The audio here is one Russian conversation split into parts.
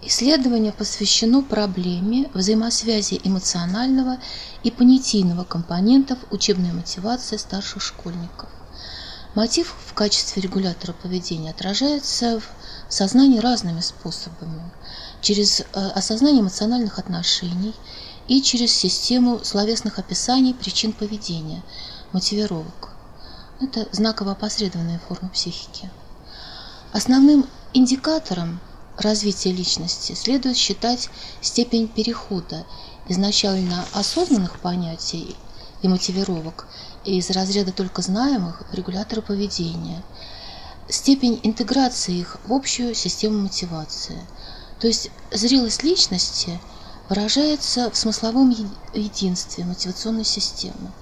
Исследование посвящено проблеме взаимосвязи эмоционального и понятийного компонентов учебной мотивации старших школьников. Мотив в качестве регулятора поведения отражается в сознании разными способами. Через э, осознание эмоциональных отношений и через систему словесных описаний причин поведения, мотивировок. Это знаково опосредованная форма психики. Основным индикатором развития личности следует считать степень перехода изначально осознанных понятий и мотивировок из разряда только знаемых регуляторов поведения, степень интеграции их в общую систему мотивации. То есть зрелость личности выражается в смысловом единстве мотивационной системы.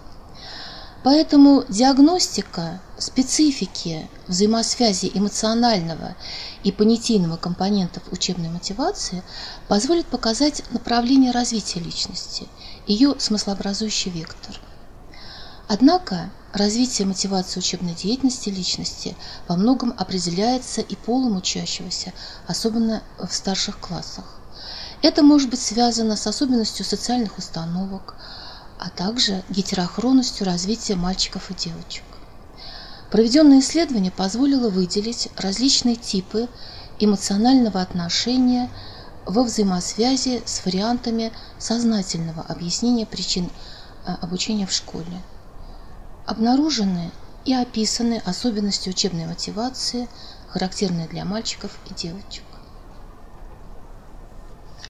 Поэтому диагностика специфики взаимосвязи эмоционального и понятийного компонентов учебной мотивации позволит показать направление развития личности, ее смыслообразующий вектор. Однако развитие мотивации учебной деятельности личности во многом определяется и полом учащегося, особенно в старших классах. Это может быть связано с особенностью социальных установок, а также гетерохронностью развития мальчиков и девочек. Проведенное исследование позволило выделить различные типы эмоционального отношения во взаимосвязи с вариантами сознательного объяснения причин э, обучения в школе. Обнаружены и описаны особенности учебной мотивации, характерные для мальчиков и девочек.